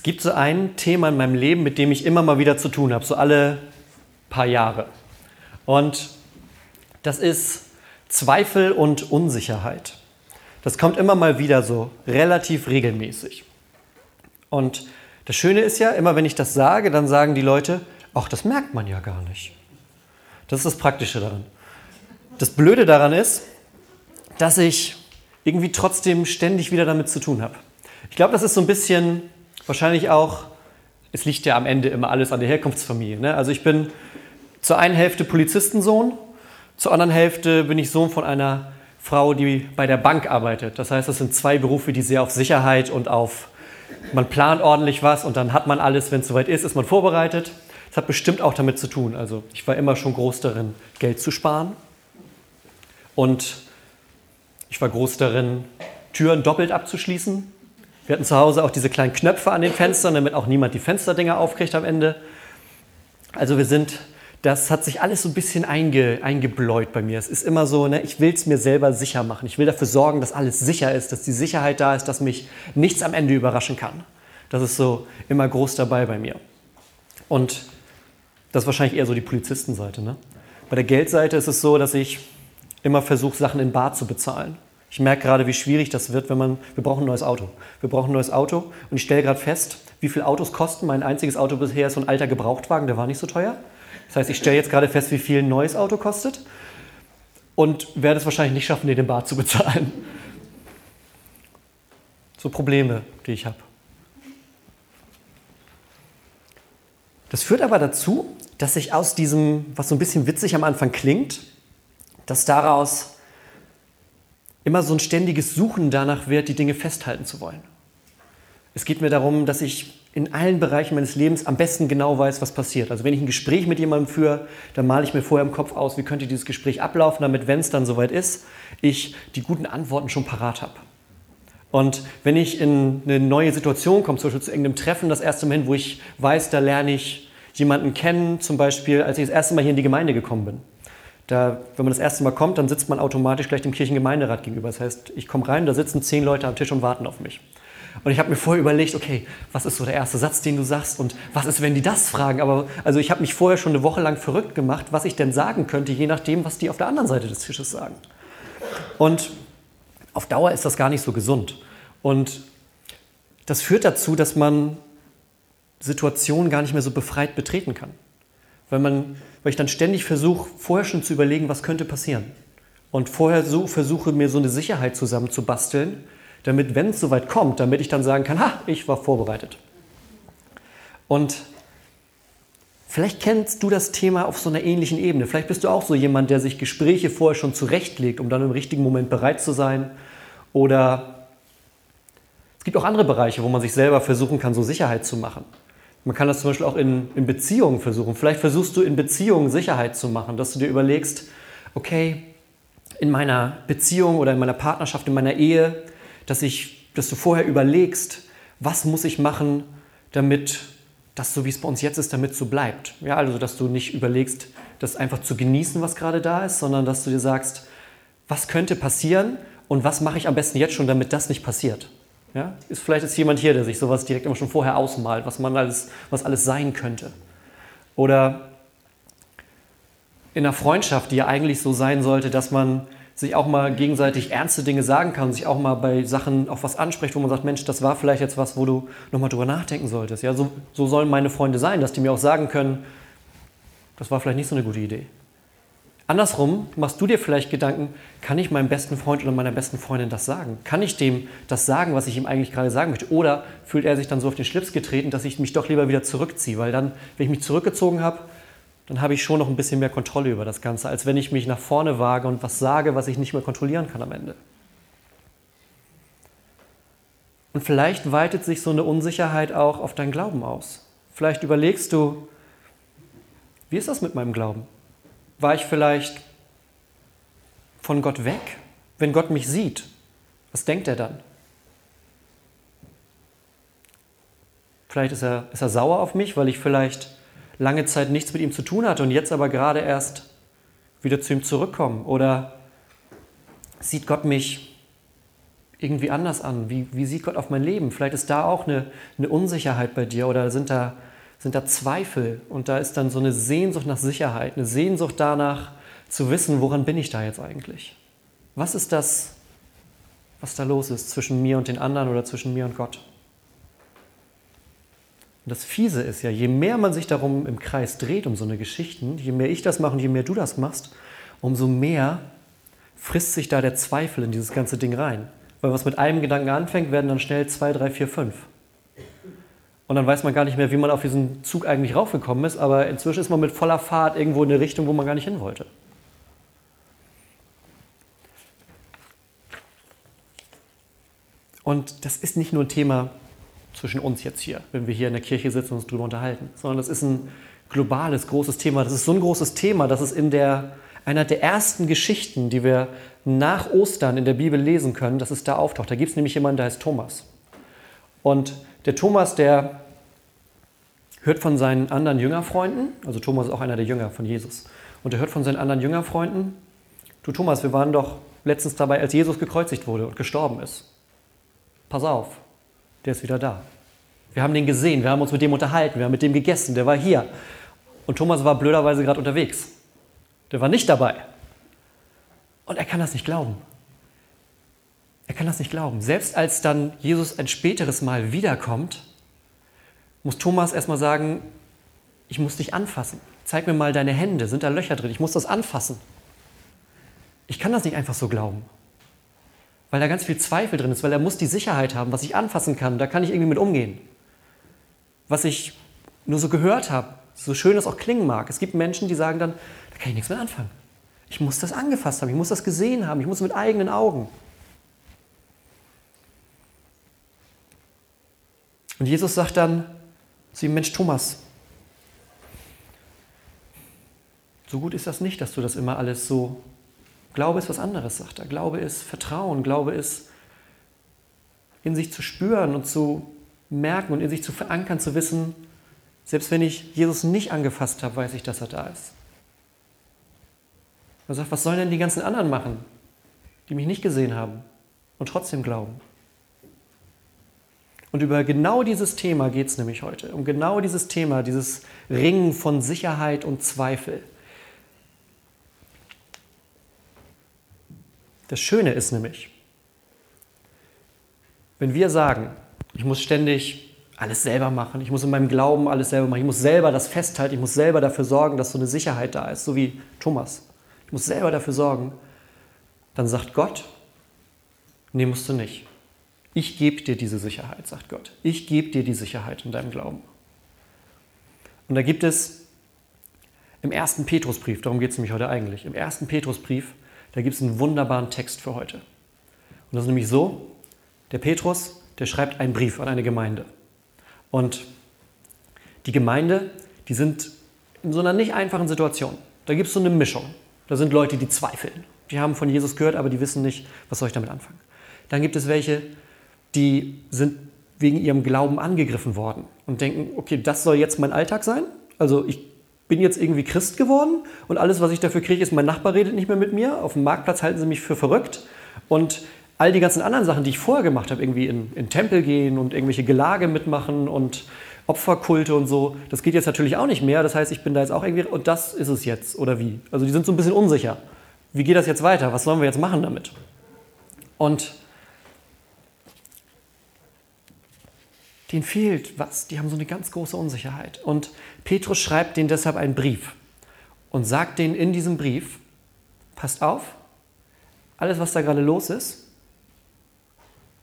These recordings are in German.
Es gibt so ein Thema in meinem Leben, mit dem ich immer mal wieder zu tun habe, so alle paar Jahre. Und das ist Zweifel und Unsicherheit. Das kommt immer mal wieder so relativ regelmäßig. Und das Schöne ist ja, immer wenn ich das sage, dann sagen die Leute, ach, das merkt man ja gar nicht. Das ist das Praktische daran. Das Blöde daran ist, dass ich irgendwie trotzdem ständig wieder damit zu tun habe. Ich glaube, das ist so ein bisschen wahrscheinlich auch, es liegt ja am Ende immer alles an der Herkunftsfamilie. Ne? Also ich bin zur einen Hälfte Polizistensohn, zur anderen Hälfte bin ich Sohn von einer Frau, die bei der Bank arbeitet. Das heißt, das sind zwei Berufe, die sehr auf Sicherheit und auf, man plant ordentlich was und dann hat man alles, wenn es soweit ist, ist man vorbereitet. Das hat bestimmt auch damit zu tun. Also ich war immer schon groß darin, Geld zu sparen. Und ich war groß darin, Türen doppelt abzuschließen. Wir hatten zu Hause auch diese kleinen Knöpfe an den Fenstern, damit auch niemand die Fensterdinger aufkriegt am Ende. Also wir sind, das hat sich alles so ein bisschen einge, eingebläut bei mir. Es ist immer so, ne, ich will es mir selber sicher machen. Ich will dafür sorgen, dass alles sicher ist, dass die Sicherheit da ist, dass mich nichts am Ende überraschen kann. Das ist so immer groß dabei bei mir. Und das ist wahrscheinlich eher so die Polizistenseite. Ne? Bei der Geldseite ist es so, dass ich immer versuche, Sachen in Bar zu bezahlen. Ich merke gerade, wie schwierig das wird, wenn man, wir brauchen ein neues Auto. Wir brauchen ein neues Auto und ich stelle gerade fest, wie viel Autos kosten. Mein einziges Auto bisher ist so ein alter Gebrauchtwagen, der war nicht so teuer. Das heißt, ich stelle jetzt gerade fest, wie viel ein neues Auto kostet und werde es wahrscheinlich nicht schaffen, den in Bar zu bezahlen. So Probleme, die ich habe. Das führt aber dazu, dass sich aus diesem, was so ein bisschen witzig am Anfang klingt, dass daraus immer so ein ständiges Suchen danach wird, die Dinge festhalten zu wollen. Es geht mir darum, dass ich in allen Bereichen meines Lebens am besten genau weiß, was passiert. Also wenn ich ein Gespräch mit jemandem führe, dann male ich mir vorher im Kopf aus, wie könnte dieses Gespräch ablaufen, damit, wenn es dann soweit ist, ich die guten Antworten schon parat habe. Und wenn ich in eine neue Situation komme, zum Beispiel zu irgendeinem Treffen, das erste Mal hin, wo ich weiß, da lerne ich jemanden kennen, zum Beispiel, als ich das erste Mal hier in die Gemeinde gekommen bin. Da, wenn man das erste Mal kommt, dann sitzt man automatisch gleich dem Kirchengemeinderat gegenüber. Das heißt, ich komme rein, da sitzen zehn Leute am Tisch und warten auf mich. Und ich habe mir vorher überlegt, okay, was ist so der erste Satz, den du sagst und was ist, wenn die das fragen? Aber also ich habe mich vorher schon eine Woche lang verrückt gemacht, was ich denn sagen könnte, je nachdem, was die auf der anderen Seite des Tisches sagen. Und auf Dauer ist das gar nicht so gesund. Und das führt dazu, dass man Situationen gar nicht mehr so befreit betreten kann. Weil, man, weil ich dann ständig versuche, vorher schon zu überlegen, was könnte passieren. Und vorher so versuche, mir so eine Sicherheit zusammenzubasteln, damit, wenn es soweit kommt, damit ich dann sagen kann, ha, ich war vorbereitet. Und vielleicht kennst du das Thema auf so einer ähnlichen Ebene. Vielleicht bist du auch so jemand, der sich Gespräche vorher schon zurechtlegt, um dann im richtigen Moment bereit zu sein. Oder es gibt auch andere Bereiche, wo man sich selber versuchen kann, so Sicherheit zu machen. Man kann das zum Beispiel auch in, in Beziehungen versuchen. Vielleicht versuchst du in Beziehungen Sicherheit zu machen, dass du dir überlegst, okay, in meiner Beziehung oder in meiner Partnerschaft, in meiner Ehe, dass, ich, dass du vorher überlegst, was muss ich machen, damit das so wie es bei uns jetzt ist, damit so bleibt. Ja, also dass du nicht überlegst, das einfach zu genießen, was gerade da ist, sondern dass du dir sagst, was könnte passieren und was mache ich am besten jetzt schon, damit das nicht passiert. Ja? Ist vielleicht ist jemand hier, der sich sowas direkt immer schon vorher ausmalt, was man alles, was alles sein könnte. Oder in einer Freundschaft, die ja eigentlich so sein sollte, dass man sich auch mal gegenseitig ernste Dinge sagen kann, sich auch mal bei Sachen auf was anspricht, wo man sagt, Mensch, das war vielleicht jetzt was, wo du nochmal drüber nachdenken solltest. Ja, so, so sollen meine Freunde sein, dass die mir auch sagen können, das war vielleicht nicht so eine gute Idee. Andersrum machst du dir vielleicht Gedanken, kann ich meinem besten Freund oder meiner besten Freundin das sagen? Kann ich dem das sagen, was ich ihm eigentlich gerade sagen möchte? Oder fühlt er sich dann so auf den Schlips getreten, dass ich mich doch lieber wieder zurückziehe? Weil dann, wenn ich mich zurückgezogen habe, dann habe ich schon noch ein bisschen mehr Kontrolle über das Ganze, als wenn ich mich nach vorne wage und was sage, was ich nicht mehr kontrollieren kann am Ende. Und vielleicht weitet sich so eine Unsicherheit auch auf deinen Glauben aus. Vielleicht überlegst du, wie ist das mit meinem Glauben? War ich vielleicht von Gott weg? Wenn Gott mich sieht, was denkt er dann? Vielleicht ist er, ist er sauer auf mich, weil ich vielleicht lange Zeit nichts mit ihm zu tun hatte und jetzt aber gerade erst wieder zu ihm zurückkomme. Oder sieht Gott mich irgendwie anders an? Wie, wie sieht Gott auf mein Leben? Vielleicht ist da auch eine, eine Unsicherheit bei dir oder sind da, sind da Zweifel und da ist dann so eine Sehnsucht nach Sicherheit, eine Sehnsucht danach zu wissen, woran bin ich da jetzt eigentlich? Was ist das, was da los ist zwischen mir und den anderen oder zwischen mir und Gott? Und das Fiese ist ja, je mehr man sich darum im Kreis dreht, um so eine Geschichten, je mehr ich das mache und je mehr du das machst, umso mehr frisst sich da der Zweifel in dieses ganze Ding rein. Weil was mit einem Gedanken anfängt, werden dann schnell zwei, drei, vier, fünf. Und dann weiß man gar nicht mehr, wie man auf diesen Zug eigentlich raufgekommen ist, aber inzwischen ist man mit voller Fahrt irgendwo in eine Richtung, wo man gar nicht hin wollte. Und das ist nicht nur ein Thema zwischen uns jetzt hier, wenn wir hier in der Kirche sitzen und uns darüber unterhalten, sondern das ist ein globales, großes Thema. Das ist so ein großes Thema, dass es in der einer der ersten Geschichten, die wir nach Ostern in der Bibel lesen können, dass es da auftaucht. Da gibt es nämlich jemanden, der heißt Thomas. Und der Thomas, der hört von seinen anderen Jüngerfreunden, also Thomas ist auch einer der Jünger von Jesus, und er hört von seinen anderen Jüngerfreunden, du Thomas, wir waren doch letztens dabei, als Jesus gekreuzigt wurde und gestorben ist. Pass auf, der ist wieder da. Wir haben den gesehen, wir haben uns mit dem unterhalten, wir haben mit dem gegessen, der war hier. Und Thomas war blöderweise gerade unterwegs. Der war nicht dabei. Und er kann das nicht glauben. Er kann das nicht glauben. Selbst als dann Jesus ein späteres Mal wiederkommt, muss Thomas erstmal sagen, ich muss dich anfassen. Zeig mir mal deine Hände, sind da Löcher drin? Ich muss das anfassen. Ich kann das nicht einfach so glauben. Weil da ganz viel Zweifel drin ist, weil er muss die Sicherheit haben, was ich anfassen kann, da kann ich irgendwie mit umgehen. Was ich nur so gehört habe, so schön es auch klingen mag. Es gibt Menschen, die sagen dann, kann ich nichts mehr anfangen. Ich muss das angefasst haben, ich muss das gesehen haben, ich muss mit eigenen Augen. Und Jesus sagt dann zu ihm, Mensch Thomas, so gut ist das nicht, dass du das immer alles so, Glaube ist was anderes, sagt er. Glaube ist Vertrauen, Glaube ist in sich zu spüren und zu merken und in sich zu verankern, zu wissen, selbst wenn ich Jesus nicht angefasst habe, weiß ich, dass er da ist. Er sagt, was sollen denn die ganzen anderen machen, die mich nicht gesehen haben und trotzdem glauben? Und über genau dieses Thema geht es nämlich heute. Um genau dieses Thema, dieses Ringen von Sicherheit und Zweifel. Das Schöne ist nämlich, wenn wir sagen, ich muss ständig alles selber machen, ich muss in meinem Glauben alles selber machen, ich muss selber das festhalten, ich muss selber dafür sorgen, dass so eine Sicherheit da ist, so wie Thomas ich muss selber dafür sorgen, dann sagt Gott, nee, musst du nicht. Ich gebe dir diese Sicherheit, sagt Gott. Ich gebe dir die Sicherheit in deinem Glauben. Und da gibt es im ersten Petrusbrief, darum geht es nämlich heute eigentlich, im ersten Petrusbrief, da gibt es einen wunderbaren Text für heute. Und das ist nämlich so, der Petrus, der schreibt einen Brief an eine Gemeinde. Und die Gemeinde, die sind in so einer nicht einfachen Situation. Da gibt es so eine Mischung. Da sind Leute, die zweifeln. Die haben von Jesus gehört, aber die wissen nicht, was soll ich damit anfangen. Dann gibt es welche, die sind wegen ihrem Glauben angegriffen worden und denken, okay, das soll jetzt mein Alltag sein. Also ich bin jetzt irgendwie Christ geworden und alles, was ich dafür kriege, ist, mein Nachbar redet nicht mehr mit mir. Auf dem Marktplatz halten sie mich für verrückt. Und all die ganzen anderen Sachen, die ich vorher gemacht habe, irgendwie in, in Tempel gehen und irgendwelche Gelage mitmachen und Opferkulte und so, das geht jetzt natürlich auch nicht mehr. Das heißt, ich bin da jetzt auch irgendwie, und das ist es jetzt, oder wie? Also die sind so ein bisschen unsicher. Wie geht das jetzt weiter? Was sollen wir jetzt machen damit? Und denen fehlt was. Die haben so eine ganz große Unsicherheit. Und Petrus schreibt denen deshalb einen Brief und sagt denen in diesem Brief, passt auf, alles, was da gerade los ist,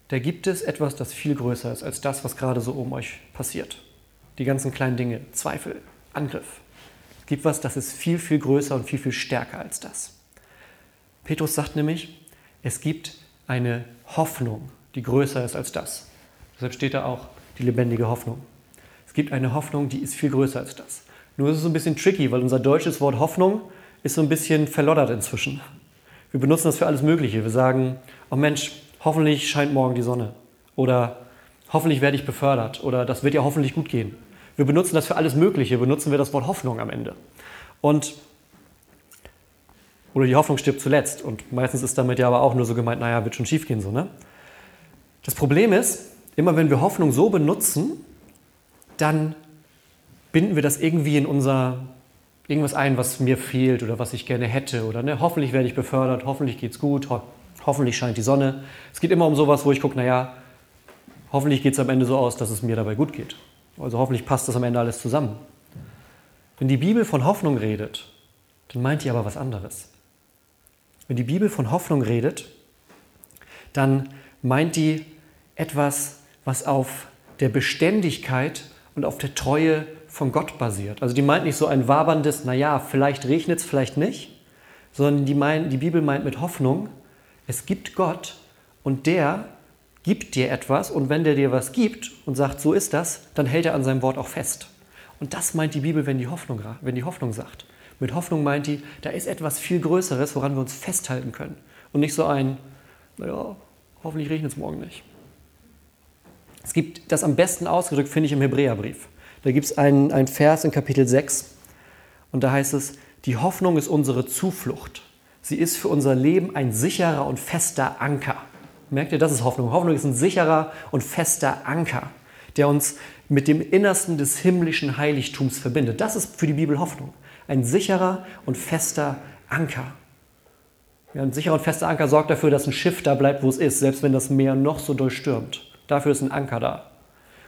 da gibt es etwas, das viel größer ist als das, was gerade so um euch passiert die ganzen kleinen Dinge, Zweifel, Angriff. Es gibt was, das ist viel, viel größer und viel, viel stärker als das. Petrus sagt nämlich, es gibt eine Hoffnung, die größer ist als das. Deshalb steht da auch die lebendige Hoffnung. Es gibt eine Hoffnung, die ist viel größer als das. Nur ist es ein bisschen tricky, weil unser deutsches Wort Hoffnung ist so ein bisschen verloddert inzwischen. Wir benutzen das für alles Mögliche. Wir sagen, oh Mensch, hoffentlich scheint morgen die Sonne. Oder hoffentlich werde ich befördert. Oder das wird ja hoffentlich gut gehen. Wir benutzen das für alles Mögliche, benutzen wir das Wort Hoffnung am Ende. Und oder die Hoffnung stirbt zuletzt. Und meistens ist damit ja aber auch nur so gemeint, naja, wird schon schief gehen so, ne? Das Problem ist, immer wenn wir Hoffnung so benutzen, dann binden wir das irgendwie in unser irgendwas ein, was mir fehlt oder was ich gerne hätte oder ne, hoffentlich werde ich befördert, hoffentlich geht es gut, ho hoffentlich scheint die Sonne. Es geht immer um sowas, wo ich gucke, naja, hoffentlich geht es am Ende so aus, dass es mir dabei gut geht. Also hoffentlich passt das am Ende alles zusammen. Wenn die Bibel von Hoffnung redet, dann meint die aber was anderes. Wenn die Bibel von Hoffnung redet, dann meint die etwas, was auf der Beständigkeit und auf der Treue von Gott basiert. Also die meint nicht so ein waberndes, naja, vielleicht regnet es, vielleicht nicht, sondern die, meint, die Bibel meint mit Hoffnung, es gibt Gott und der gibt dir etwas und wenn der dir was gibt und sagt, so ist das, dann hält er an seinem Wort auch fest. Und das meint die Bibel, wenn die Hoffnung, wenn die Hoffnung sagt. Mit Hoffnung meint die, da ist etwas viel Größeres, woran wir uns festhalten können. Und nicht so ein, naja, hoffentlich regnet es morgen nicht. Es gibt das am besten ausgedrückt, finde ich, im Hebräerbrief. Da gibt es einen, einen Vers in Kapitel 6 und da heißt es, die Hoffnung ist unsere Zuflucht. Sie ist für unser Leben ein sicherer und fester Anker. Merkt ihr, das ist Hoffnung. Hoffnung ist ein sicherer und fester Anker, der uns mit dem Innersten des himmlischen Heiligtums verbindet. Das ist für die Bibel Hoffnung. Ein sicherer und fester Anker. Ja, ein sicherer und fester Anker sorgt dafür, dass ein Schiff da bleibt, wo es ist, selbst wenn das Meer noch so durchstürmt. Dafür ist ein Anker da.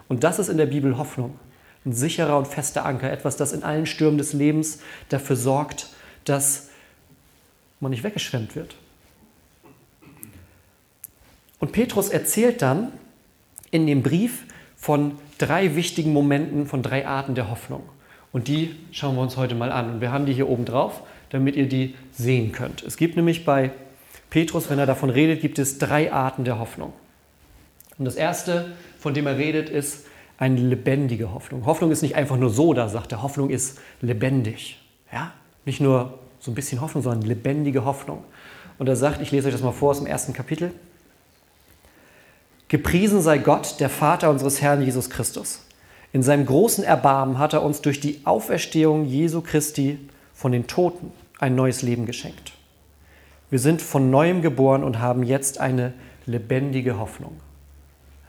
Und das ist in der Bibel Hoffnung. Ein sicherer und fester Anker. Etwas, das in allen Stürmen des Lebens dafür sorgt, dass man nicht weggeschwemmt wird. Und Petrus erzählt dann in dem Brief von drei wichtigen Momenten, von drei Arten der Hoffnung. Und die schauen wir uns heute mal an. Und wir haben die hier oben drauf, damit ihr die sehen könnt. Es gibt nämlich bei Petrus, wenn er davon redet, gibt es drei Arten der Hoffnung. Und das erste, von dem er redet, ist eine lebendige Hoffnung. Hoffnung ist nicht einfach nur so, da sagt er, Hoffnung ist lebendig. Ja? Nicht nur so ein bisschen Hoffnung, sondern lebendige Hoffnung. Und er sagt, ich lese euch das mal vor aus dem ersten Kapitel. Gepriesen sei Gott, der Vater unseres Herrn Jesus Christus. In seinem großen Erbarmen hat er uns durch die Auferstehung Jesu Christi von den Toten ein neues Leben geschenkt. Wir sind von neuem geboren und haben jetzt eine lebendige Hoffnung.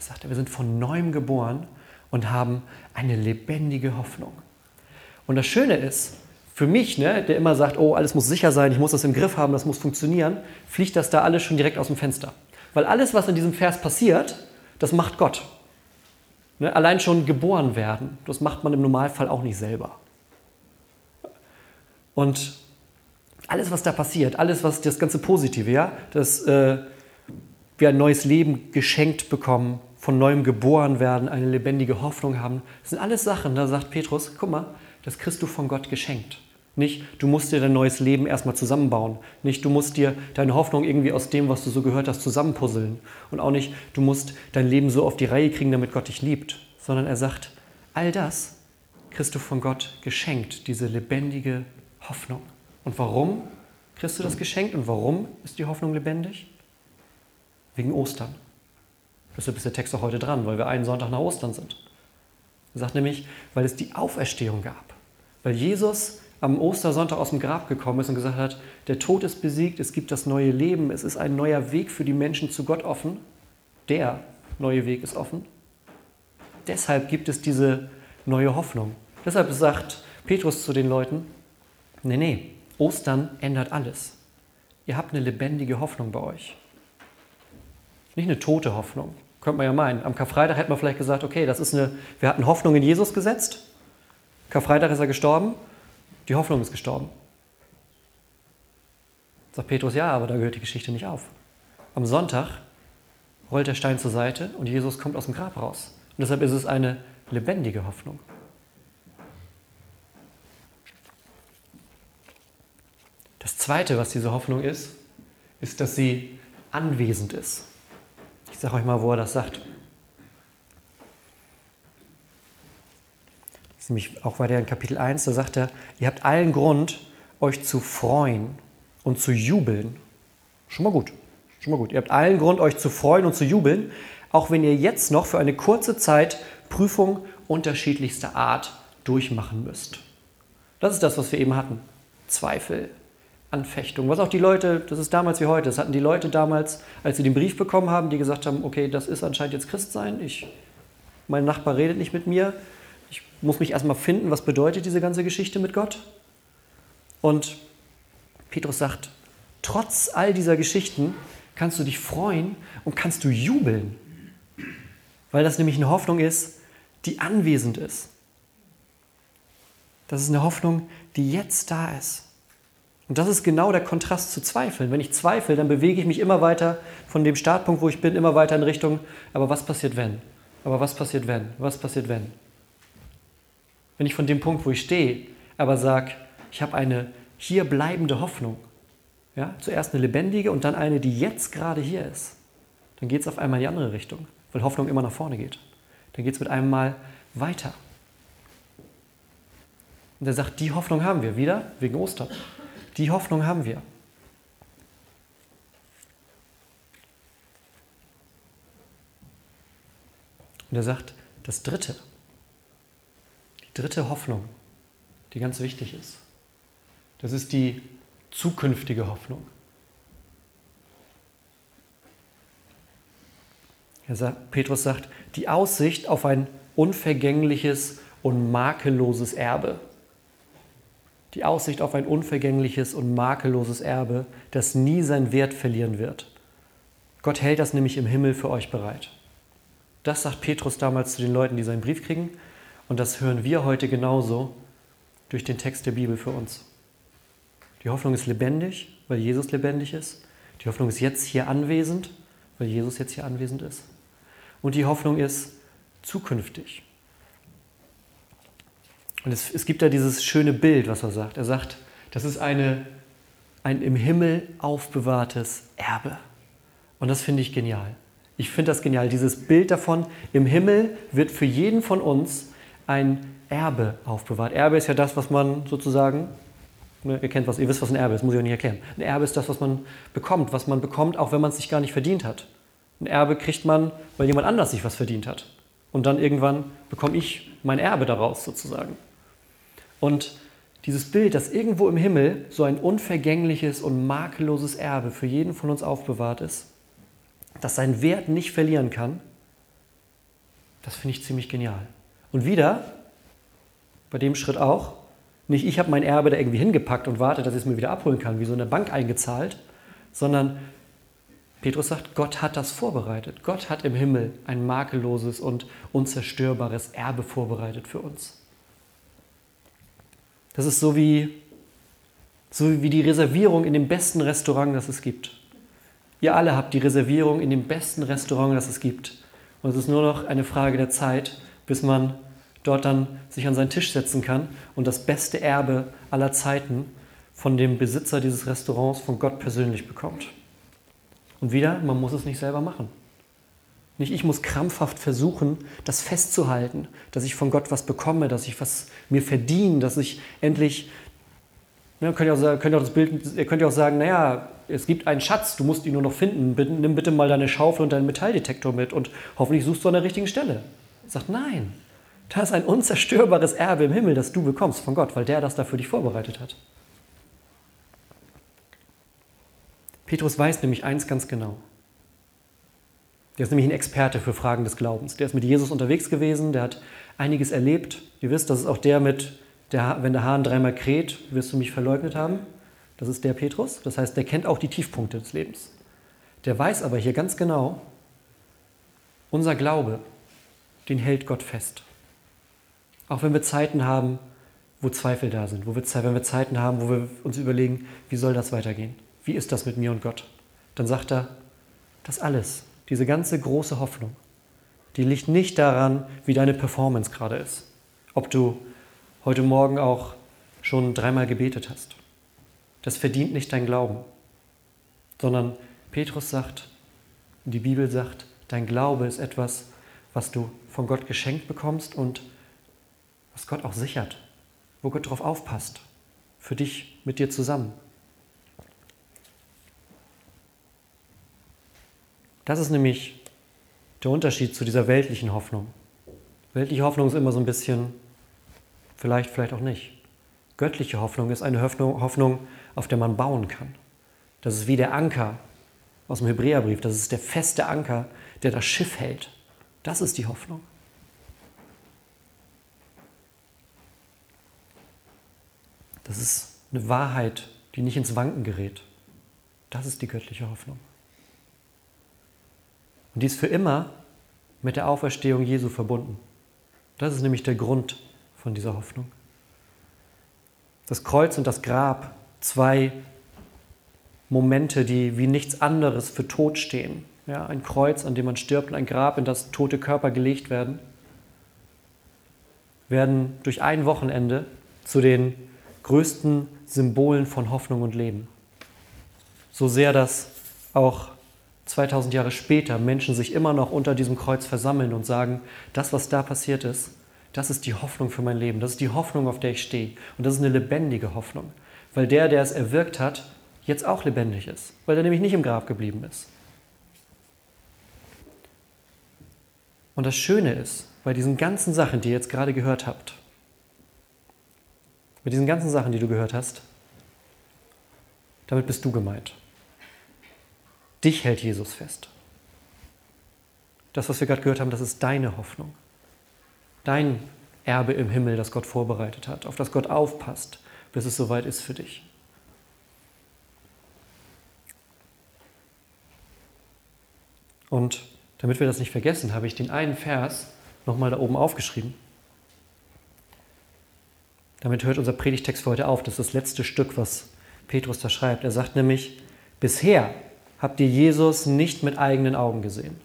Er sagt, wir sind von neuem geboren und haben eine lebendige Hoffnung. Und das Schöne ist, für mich, ne, der immer sagt, oh, alles muss sicher sein, ich muss das im Griff haben, das muss funktionieren, fliegt das da alles schon direkt aus dem Fenster. Weil alles, was in diesem Vers passiert, das macht Gott. Ne, allein schon geboren werden, das macht man im Normalfall auch nicht selber. Und alles, was da passiert, alles, was das ganze Positive, ja, dass äh, wir ein neues Leben geschenkt bekommen, von neuem geboren werden, eine lebendige Hoffnung haben. Das sind alles Sachen, da sagt Petrus, guck mal, das kriegst du von Gott geschenkt. Nicht, du musst dir dein neues Leben erstmal zusammenbauen. Nicht, du musst dir deine Hoffnung irgendwie aus dem, was du so gehört hast, zusammenpuzzeln. Und auch nicht, du musst dein Leben so auf die Reihe kriegen, damit Gott dich liebt. Sondern er sagt, all das kriegst du von Gott geschenkt, diese lebendige Hoffnung. Und warum kriegst du das geschenkt und warum ist die Hoffnung lebendig? Wegen Ostern. Deshalb ist der Text auch heute dran, weil wir einen Sonntag nach Ostern sind. Er sagt nämlich, weil es die Auferstehung gab. Weil Jesus am Ostersonntag aus dem Grab gekommen ist und gesagt hat, der Tod ist besiegt, es gibt das neue Leben, es ist ein neuer Weg für die Menschen zu Gott offen. Der neue Weg ist offen. Deshalb gibt es diese neue Hoffnung. Deshalb sagt Petrus zu den Leuten, nee, nee, Ostern ändert alles. Ihr habt eine lebendige Hoffnung bei euch. Nicht eine tote Hoffnung. Könnte man ja meinen. Am Karfreitag hätte man vielleicht gesagt, okay, das ist eine, wir hatten Hoffnung in Jesus gesetzt. Karfreitag ist er gestorben. Die Hoffnung ist gestorben. Sagt Petrus, ja, aber da gehört die Geschichte nicht auf. Am Sonntag rollt der Stein zur Seite und Jesus kommt aus dem Grab raus. Und deshalb ist es eine lebendige Hoffnung. Das Zweite, was diese Hoffnung ist, ist, dass sie anwesend ist. Ich sage euch mal, wo er das sagt. Das ist nämlich auch weiter in Kapitel 1, da sagt er, ihr habt allen Grund, euch zu freuen und zu jubeln. Schon mal gut. Schon mal gut. Ihr habt allen Grund, euch zu freuen und zu jubeln, auch wenn ihr jetzt noch für eine kurze Zeit Prüfung unterschiedlichster Art durchmachen müsst. Das ist das, was wir eben hatten. Zweifel, Anfechtung. Was auch die Leute, das ist damals wie heute, das hatten die Leute damals, als sie den Brief bekommen haben, die gesagt haben, okay, das ist anscheinend jetzt Christsein, ich, mein Nachbar redet nicht mit mir, ich muss mich erstmal finden, was bedeutet diese ganze Geschichte mit Gott. Und Petrus sagt, trotz all dieser Geschichten kannst du dich freuen und kannst du jubeln, weil das nämlich eine Hoffnung ist, die anwesend ist. Das ist eine Hoffnung, die jetzt da ist. Und das ist genau der Kontrast zu Zweifeln. Wenn ich zweifle, dann bewege ich mich immer weiter von dem Startpunkt, wo ich bin, immer weiter in Richtung, aber was passiert wenn? Aber was passiert wenn? Was passiert wenn? Wenn ich von dem Punkt, wo ich stehe, aber sage, ich habe eine hier bleibende Hoffnung, ja, zuerst eine lebendige und dann eine, die jetzt gerade hier ist, dann geht es auf einmal in die andere Richtung, weil Hoffnung immer nach vorne geht. Dann geht es mit einem Mal weiter. Und er sagt, die Hoffnung haben wir wieder wegen Ostern. Die Hoffnung haben wir. Und er sagt, das Dritte, die dritte Hoffnung, die ganz wichtig ist, das ist die zukünftige Hoffnung. Sagt, Petrus sagt, die Aussicht auf ein unvergängliches und makelloses Erbe die Aussicht auf ein unvergängliches und makelloses Erbe, das nie seinen Wert verlieren wird. Gott hält das nämlich im Himmel für euch bereit. Das sagt Petrus damals zu den Leuten, die seinen Brief kriegen. Und das hören wir heute genauso durch den Text der Bibel für uns. Die Hoffnung ist lebendig, weil Jesus lebendig ist. Die Hoffnung ist jetzt hier anwesend, weil Jesus jetzt hier anwesend ist. Und die Hoffnung ist zukünftig, und es, es gibt da dieses schöne Bild, was er sagt. Er sagt, das ist eine, ein im Himmel aufbewahrtes Erbe. Und das finde ich genial. Ich finde das genial. Dieses Bild davon, im Himmel wird für jeden von uns ein Erbe aufbewahrt. Erbe ist ja das, was man sozusagen, ne, ihr kennt was, ihr wisst, was ein Erbe ist, muss ich auch nicht erklären. Ein Erbe ist das, was man bekommt, was man bekommt, auch wenn man es sich gar nicht verdient hat. Ein Erbe kriegt man, weil jemand anders sich was verdient hat. Und dann irgendwann bekomme ich mein Erbe daraus sozusagen. Und dieses Bild, dass irgendwo im Himmel so ein unvergängliches und makelloses Erbe für jeden von uns aufbewahrt ist, das seinen Wert nicht verlieren kann, das finde ich ziemlich genial. Und wieder, bei dem Schritt auch, nicht ich habe mein Erbe da irgendwie hingepackt und warte, dass ich es mir wieder abholen kann, wie so eine Bank eingezahlt, sondern Petrus sagt, Gott hat das vorbereitet. Gott hat im Himmel ein makelloses und unzerstörbares Erbe vorbereitet für uns. Das ist so wie, so wie die Reservierung in dem besten Restaurant, das es gibt. Ihr alle habt die Reservierung in dem besten Restaurant, das es gibt. Und es ist nur noch eine Frage der Zeit, bis man dort dann sich an seinen Tisch setzen kann und das beste Erbe aller Zeiten von dem Besitzer dieses Restaurants, von Gott persönlich bekommt. Und wieder, man muss es nicht selber machen. Nicht ich muss krampfhaft versuchen, das festzuhalten, dass ich von Gott was bekomme, dass ich was mir verdiene, dass ich endlich, ne, könnt ihr, auch, könnt ihr auch das Bild, ihr könnt ja auch sagen, naja, es gibt einen Schatz, du musst ihn nur noch finden, bitte, nimm bitte mal deine Schaufel und deinen Metalldetektor mit und hoffentlich suchst du an der richtigen Stelle. Sagt, nein, da ist ein unzerstörbares Erbe im Himmel, das du bekommst von Gott, weil der das da für dich vorbereitet hat. Petrus weiß nämlich eins ganz genau. Der ist nämlich ein Experte für Fragen des Glaubens. Der ist mit Jesus unterwegs gewesen, der hat einiges erlebt. Ihr wisst, das ist auch der mit, der, wenn der Hahn dreimal kräht, wirst du mich verleugnet haben. Das ist der Petrus. Das heißt, der kennt auch die Tiefpunkte des Lebens. Der weiß aber hier ganz genau, unser Glaube, den hält Gott fest. Auch wenn wir Zeiten haben, wo Zweifel da sind, wo wir, wenn wir Zeiten haben, wo wir uns überlegen, wie soll das weitergehen? Wie ist das mit mir und Gott? Dann sagt er, das alles diese ganze große Hoffnung, die liegt nicht daran, wie deine Performance gerade ist. Ob du heute Morgen auch schon dreimal gebetet hast. Das verdient nicht dein Glauben. Sondern Petrus sagt, die Bibel sagt, dein Glaube ist etwas, was du von Gott geschenkt bekommst und was Gott auch sichert, wo Gott darauf aufpasst, für dich mit dir zusammen. Das ist nämlich der Unterschied zu dieser weltlichen Hoffnung. Weltliche Hoffnung ist immer so ein bisschen, vielleicht, vielleicht auch nicht. Göttliche Hoffnung ist eine Hoffnung, auf der man bauen kann. Das ist wie der Anker aus dem Hebräerbrief. Das ist der feste Anker, der das Schiff hält. Das ist die Hoffnung. Das ist eine Wahrheit, die nicht ins Wanken gerät. Das ist die göttliche Hoffnung. Und die ist für immer mit der Auferstehung Jesu verbunden. Das ist nämlich der Grund von dieser Hoffnung. Das Kreuz und das Grab, zwei Momente, die wie nichts anderes für Tod stehen. Ja, ein Kreuz, an dem man stirbt und ein Grab, in das tote Körper gelegt werden, werden durch ein Wochenende zu den größten Symbolen von Hoffnung und Leben. So sehr, dass auch 2000 Jahre später Menschen sich immer noch unter diesem Kreuz versammeln und sagen, das, was da passiert ist, das ist die Hoffnung für mein Leben, das ist die Hoffnung, auf der ich stehe. Und das ist eine lebendige Hoffnung, weil der, der es erwirkt hat, jetzt auch lebendig ist, weil er nämlich nicht im Grab geblieben ist. Und das Schöne ist, bei diesen ganzen Sachen, die ihr jetzt gerade gehört habt, mit diesen ganzen Sachen, die du gehört hast, damit bist du gemeint. Dich hält Jesus fest. Das, was wir gerade gehört haben, das ist deine Hoffnung. Dein Erbe im Himmel, das Gott vorbereitet hat, auf das Gott aufpasst, bis es soweit ist für dich. Und damit wir das nicht vergessen, habe ich den einen Vers nochmal da oben aufgeschrieben. Damit hört unser Predigtext für heute auf. Das ist das letzte Stück, was Petrus da schreibt. Er sagt nämlich, bisher habt ihr Jesus nicht mit eigenen Augen gesehen.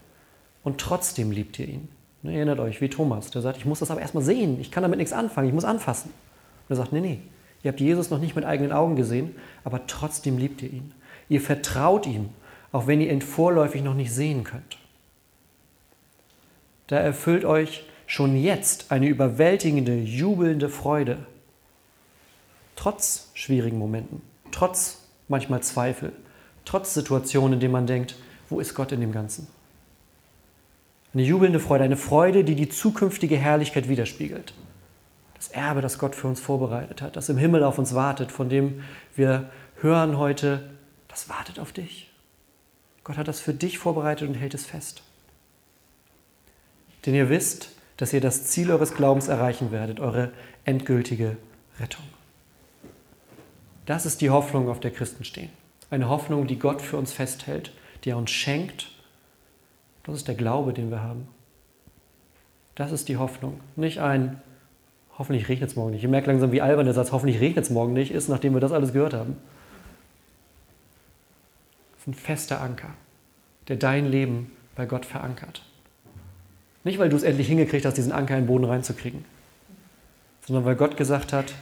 Und trotzdem liebt ihr ihn. Ne, erinnert euch, wie Thomas, der sagt, ich muss das aber erstmal sehen, ich kann damit nichts anfangen, ich muss anfassen. Und er sagt, nee, nee, ihr habt Jesus noch nicht mit eigenen Augen gesehen, aber trotzdem liebt ihr ihn. Ihr vertraut ihm, auch wenn ihr ihn vorläufig noch nicht sehen könnt. Da erfüllt euch schon jetzt eine überwältigende, jubelnde Freude, trotz schwierigen Momenten, trotz manchmal Zweifel, trotz Situationen, in denen man denkt, wo ist Gott in dem Ganzen? Eine jubelnde Freude, eine Freude, die die zukünftige Herrlichkeit widerspiegelt. Das Erbe, das Gott für uns vorbereitet hat, das im Himmel auf uns wartet, von dem wir hören heute, das wartet auf dich. Gott hat das für dich vorbereitet und hält es fest. Denn ihr wisst, dass ihr das Ziel eures Glaubens erreichen werdet, eure endgültige Rettung. Das ist die Hoffnung, auf der Christen stehen. Eine Hoffnung, die Gott für uns festhält, die er uns schenkt. Das ist der Glaube, den wir haben. Das ist die Hoffnung. Nicht ein, hoffentlich regnet es morgen nicht. Ich merke langsam, wie albern der Satz, hoffentlich regnet es morgen nicht, ist, nachdem wir das alles gehört haben. Das ist ein fester Anker, der dein Leben bei Gott verankert. Nicht, weil du es endlich hingekriegt hast, diesen Anker in den Boden reinzukriegen, sondern weil Gott gesagt hat,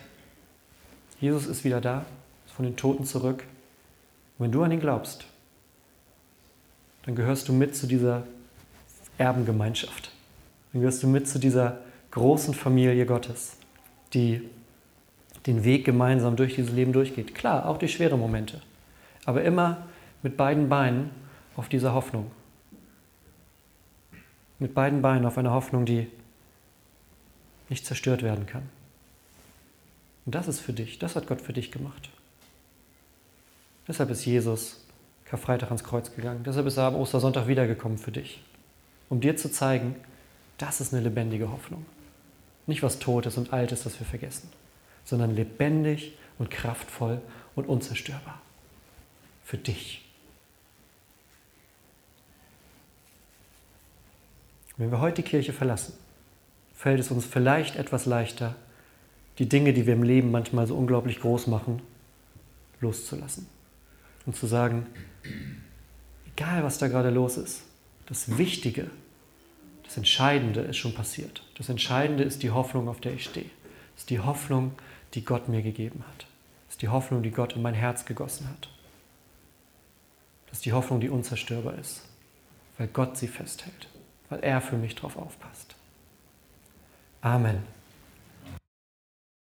Jesus ist wieder da, ist von den Toten zurück. Und wenn du an ihn glaubst, dann gehörst du mit zu dieser Erbengemeinschaft. Dann gehörst du mit zu dieser großen Familie Gottes, die den Weg gemeinsam durch dieses Leben durchgeht. Klar, auch durch schwere Momente, aber immer mit beiden Beinen auf dieser Hoffnung. Mit beiden Beinen auf einer Hoffnung, die nicht zerstört werden kann. Und das ist für dich, das hat Gott für dich gemacht. Deshalb ist Jesus Karfreitag ans Kreuz gegangen. Deshalb ist er am Ostersonntag wiedergekommen für dich. Um dir zu zeigen, das ist eine lebendige Hoffnung. Nicht was Totes und Altes, das wir vergessen, sondern lebendig und kraftvoll und unzerstörbar. Für dich. Wenn wir heute die Kirche verlassen, fällt es uns vielleicht etwas leichter, die Dinge, die wir im Leben manchmal so unglaublich groß machen, loszulassen. Und zu sagen, egal was da gerade los ist, das Wichtige, das Entscheidende ist schon passiert. Das Entscheidende ist die Hoffnung, auf der ich stehe. Das ist die Hoffnung, die Gott mir gegeben hat. Das ist die Hoffnung, die Gott in mein Herz gegossen hat. Das ist die Hoffnung, die unzerstörbar ist, weil Gott sie festhält, weil er für mich drauf aufpasst. Amen.